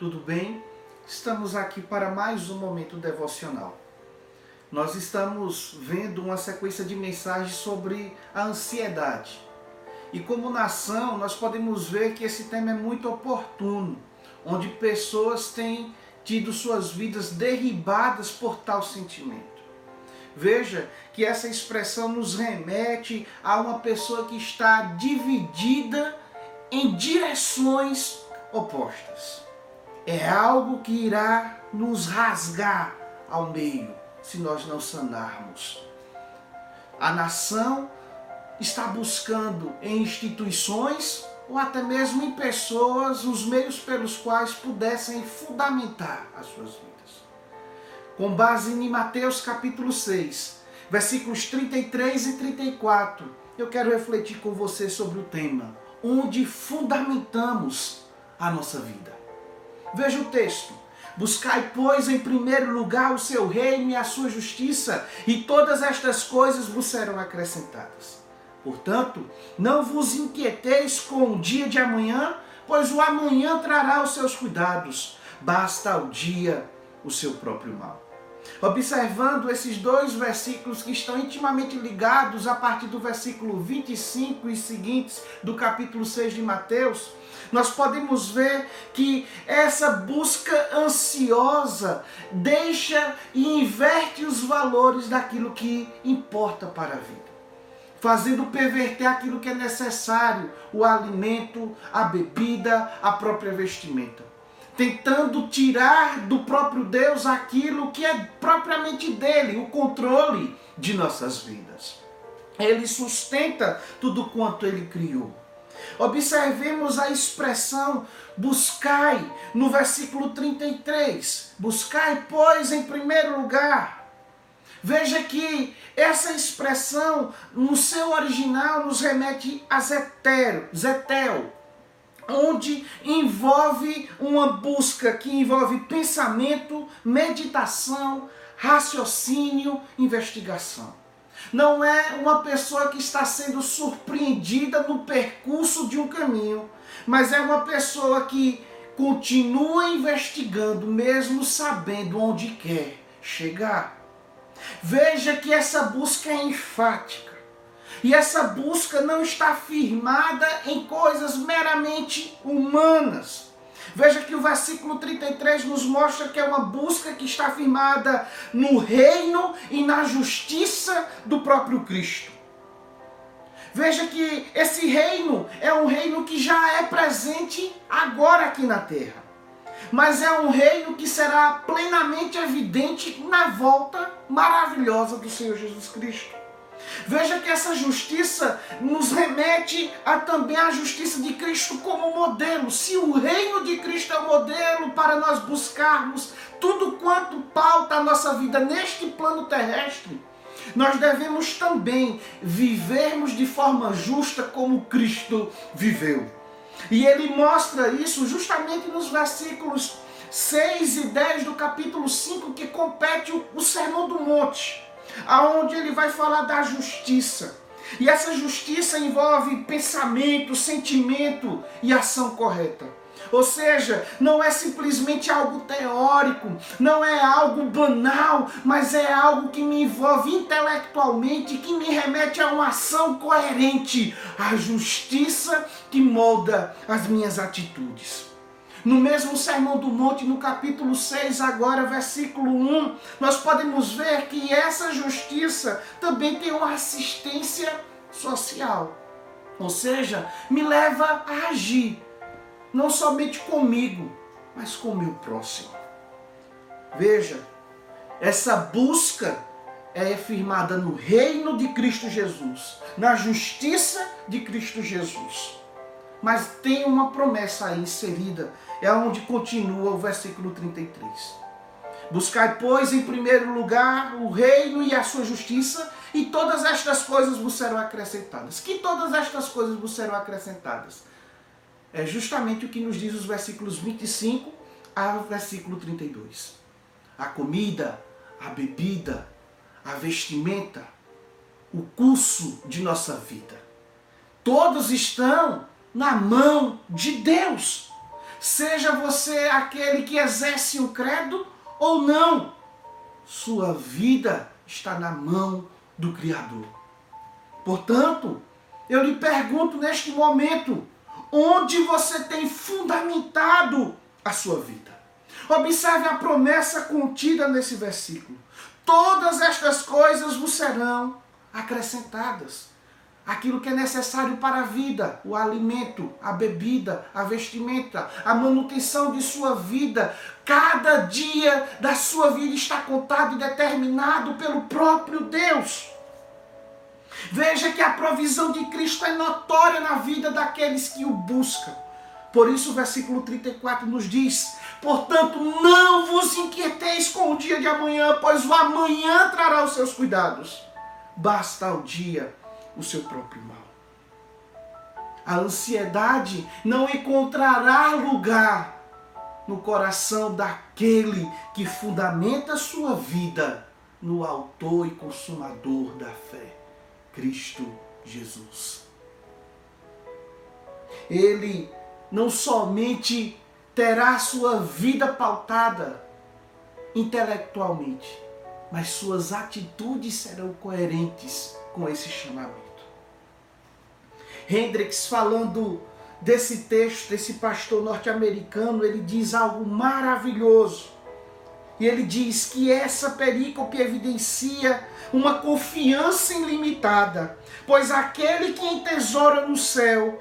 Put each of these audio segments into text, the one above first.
tudo bem? Estamos aqui para mais um momento devocional. Nós estamos vendo uma sequência de mensagens sobre a ansiedade. E como nação, nós podemos ver que esse tema é muito oportuno, onde pessoas têm tido suas vidas derribadas por tal sentimento. Veja que essa expressão nos remete a uma pessoa que está dividida em direções opostas. É algo que irá nos rasgar ao meio se nós não sanarmos. A nação está buscando em instituições ou até mesmo em pessoas os meios pelos quais pudessem fundamentar as suas vidas. Com base em Mateus capítulo 6, versículos 33 e 34, eu quero refletir com você sobre o tema onde fundamentamos a nossa vida. Veja o texto. Buscai, pois, em primeiro lugar o seu reino e a sua justiça, e todas estas coisas vos serão acrescentadas. Portanto, não vos inquieteis com o dia de amanhã, pois o amanhã trará os seus cuidados. Basta ao dia o seu próprio mal. Observando esses dois versículos que estão intimamente ligados a partir do versículo 25 e seguintes do capítulo 6 de Mateus, nós podemos ver que essa busca ansiosa deixa e inverte os valores daquilo que importa para a vida. Fazendo perverter aquilo que é necessário, o alimento, a bebida, a própria vestimenta tentando tirar do próprio Deus aquilo que é propriamente dele, o controle de nossas vidas. Ele sustenta tudo quanto ele criou. Observemos a expressão buscai no versículo 33. Buscai, pois, em primeiro lugar. Veja que essa expressão, no seu original, nos remete a zetel, onde envolve uma busca que envolve pensamento, meditação, raciocínio, investigação. Não é uma pessoa que está sendo surpreendida no percurso de um caminho, mas é uma pessoa que continua investigando, mesmo sabendo onde quer chegar. Veja que essa busca é enfática. E essa busca não está firmada em coisas meramente humanas. Veja que o versículo 33 nos mostra que é uma busca que está firmada no reino e na justiça do próprio Cristo. Veja que esse reino é um reino que já é presente agora aqui na terra. Mas é um reino que será plenamente evidente na volta maravilhosa do Senhor Jesus Cristo. Veja que essa justiça nos remete a também a justiça de Cristo como modelo. Se o reino de Cristo é o modelo para nós buscarmos tudo quanto pauta a nossa vida neste plano terrestre, nós devemos também vivermos de forma justa como Cristo viveu. E ele mostra isso justamente nos versículos 6 e 10 do capítulo 5, que compete o, o Sermão do Monte aonde ele vai falar da justiça. E essa justiça envolve pensamento, sentimento e ação correta. Ou seja, não é simplesmente algo teórico, não é algo banal, mas é algo que me envolve intelectualmente, que me remete a uma ação coerente, a justiça que molda as minhas atitudes. No mesmo Sermão do Monte, no capítulo 6, agora, versículo 1, nós podemos ver que essa justiça também tem uma assistência social. Ou seja, me leva a agir, não somente comigo, mas com o meu próximo. Veja, essa busca é firmada no reino de Cristo Jesus, na justiça de Cristo Jesus. Mas tem uma promessa aí inserida, é onde continua o versículo 33. Buscai, pois, em primeiro lugar o reino e a sua justiça, e todas estas coisas vos serão acrescentadas. Que todas estas coisas vos serão acrescentadas? É justamente o que nos diz os versículos 25 ao versículo 32. A comida, a bebida, a vestimenta, o curso de nossa vida. Todos estão na mão de Deus. Seja você aquele que exerce o credo ou não, sua vida está na mão do Criador. Portanto, eu lhe pergunto neste momento, onde você tem fundamentado a sua vida? Observe a promessa contida nesse versículo. Todas estas coisas vos serão acrescentadas. Aquilo que é necessário para a vida, o alimento, a bebida, a vestimenta, a manutenção de sua vida. Cada dia da sua vida está contado e determinado pelo próprio Deus. Veja que a provisão de Cristo é notória na vida daqueles que o buscam. Por isso o versículo 34 nos diz: Portanto, não vos inquieteis com o dia de amanhã, pois o amanhã trará os seus cuidados. Basta ao dia o seu próprio mal. A ansiedade não encontrará lugar no coração daquele que fundamenta sua vida no Autor e Consumador da fé, Cristo Jesus. Ele não somente terá sua vida pautada intelectualmente, mas suas atitudes serão coerentes com esse chamamento. Hendricks, falando desse texto, desse pastor norte-americano, ele diz algo maravilhoso. E ele diz que essa perícope evidencia uma confiança ilimitada, pois aquele que entesoura no céu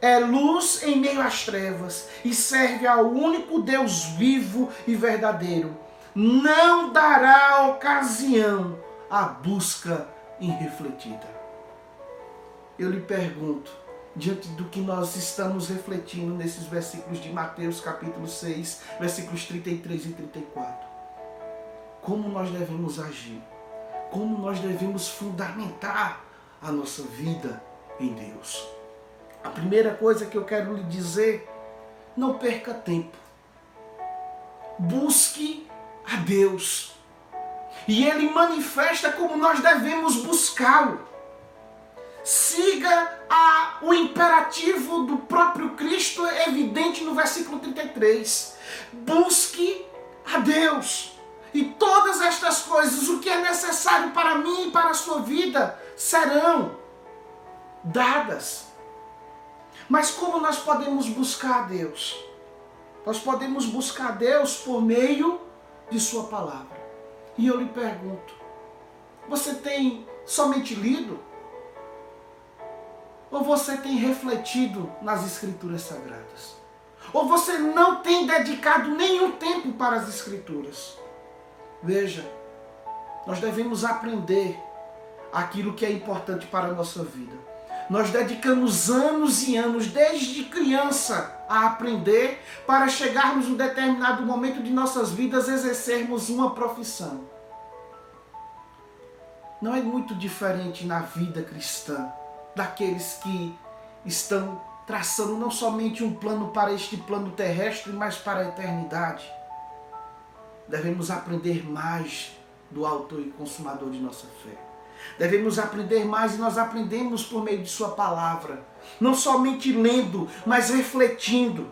é luz em meio às trevas e serve ao único Deus vivo e verdadeiro. Não dará ocasião à busca irrefletida. Eu lhe pergunto, diante do que nós estamos refletindo nesses versículos de Mateus capítulo 6, versículos 33 e 34, como nós devemos agir? Como nós devemos fundamentar a nossa vida em Deus? A primeira coisa que eu quero lhe dizer, não perca tempo. Busque a Deus. E Ele manifesta como nós devemos buscá-lo. Siga a, o imperativo do próprio Cristo, evidente no versículo 33. Busque a Deus. E todas estas coisas, o que é necessário para mim e para a sua vida, serão dadas. Mas como nós podemos buscar a Deus? Nós podemos buscar a Deus por meio de Sua palavra. E eu lhe pergunto: você tem somente lido? Ou você tem refletido nas Escrituras Sagradas? Ou você não tem dedicado nenhum tempo para as Escrituras? Veja, nós devemos aprender aquilo que é importante para a nossa vida. Nós dedicamos anos e anos, desde criança, a aprender para chegarmos um determinado momento de nossas vidas exercermos uma profissão. Não é muito diferente na vida cristã daqueles que estão traçando não somente um plano para este plano terrestre, mas para a eternidade. Devemos aprender mais do autor e consumador de nossa fé. Devemos aprender mais e nós aprendemos por meio de Sua palavra. Não somente lendo, mas refletindo.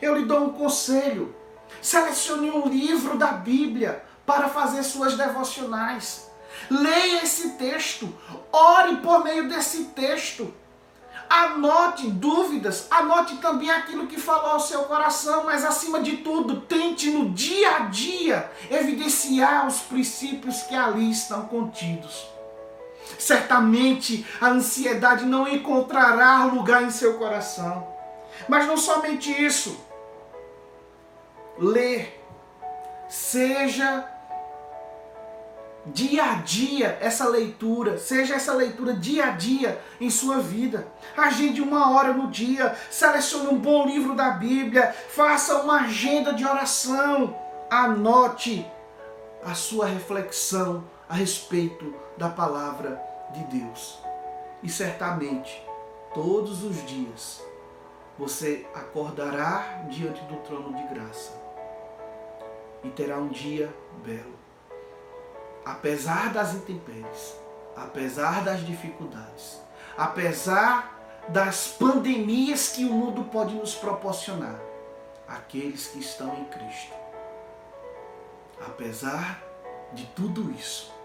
Eu lhe dou um conselho. Selecione um livro da Bíblia para fazer suas devocionais. Leia esse texto. Ore por meio desse texto. Anote dúvidas, anote também aquilo que falou ao seu coração, mas acima de tudo, tente no dia a dia evidenciar os princípios que ali estão contidos. Certamente a ansiedade não encontrará lugar em seu coração. Mas não somente isso. Ler. Seja dia a dia essa leitura, seja essa leitura dia a dia em sua vida. Agende uma hora no dia, selecione um bom livro da Bíblia, faça uma agenda de oração, anote a sua reflexão a respeito da palavra de Deus. E certamente, todos os dias, você acordará diante do trono de graça e terá um dia belo. Apesar das intempéries, apesar das dificuldades, apesar das pandemias que o mundo pode nos proporcionar, aqueles que estão em Cristo. Apesar de tudo isso,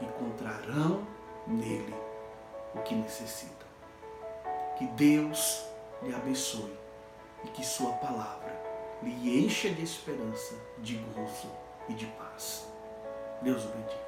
encontrarão nele o que necessitam. Que Deus lhe abençoe e que Sua palavra lhe encha de esperança, de gozo e de paz. Deus o bendiga.